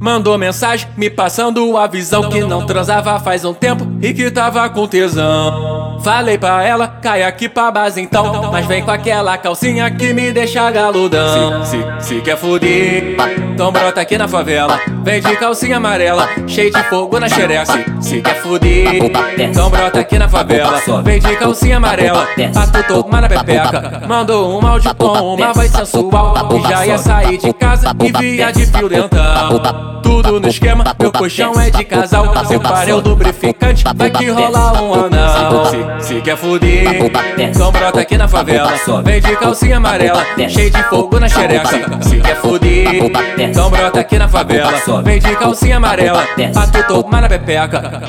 Mandou mensagem me passando a visão que não transava faz um tempo e que tava com tesão. Falei pra ela, cai aqui pra base então, mas vem com aquela calcinha que me deixa galudão. Se, se, se quer fuder, então brota aqui na favela. Vem de calcinha amarela, cheio de fogo na xereca. Se, quer fuder, então brota aqui na favela. Vem de calcinha amarela, pra tu tomar na pepeca. Mandou um áudio com uma voz sensual, e já ia sair de casa e via de fio dental tudo no esquema. Meu colchão é de casal. Separei o lubrificante, vai que rola um anal. Se, se quer fuder, então brota aqui na favela. Vem de calcinha amarela, cheio de fogo na xereca. Se quer fuder, então brota aqui na favela. Vem de calcinha amarela, pra tu tomar na pepeca.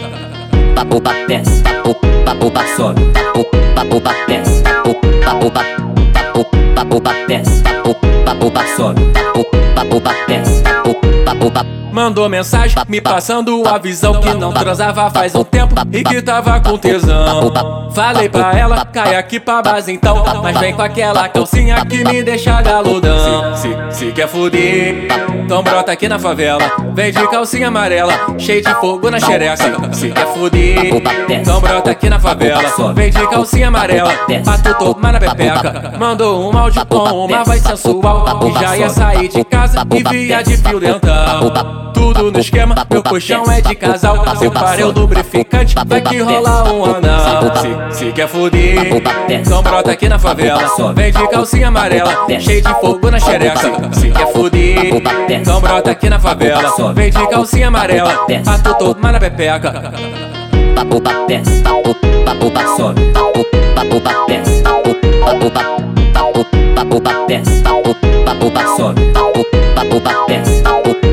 Papo desce, papo sobe, papo desce, papo, papo desce, papo, papo sobe, papo, papo desce, papo Mandou mensagem me passando a visão que não transava faz um tempo e que tava com tesão. Falei pra ela, cai aqui pra base então, mas vem com aquela calcinha que me deixa galudão. Se, se, se quer fuder, então brota aqui na favela. Vem de calcinha amarela, cheio de fogo na xereca. Se quer fuder, então brota aqui na favela. Vem de calcinha amarela, pra tu tomar na pepeca. Mandou um áudio com uma voz sensual, e já ia sair de casa e via de fio dental tudo no esquema. Meu colchão é de casal. Separei o lubrificante, vai que rola um anal. Se, se quer fuder, então brota aqui na favela. Vem de calcinha amarela, cheio de fogo na xereca. Se quer fuder, então brota aqui na favela. Só vem de calcinha amarela, pato todo na pepeca. Papo pa papo papo papo papo, sobe, papo papo papo papo papo papo papo papo papo papo papo papo papo papo papo papo papo pa desce, papo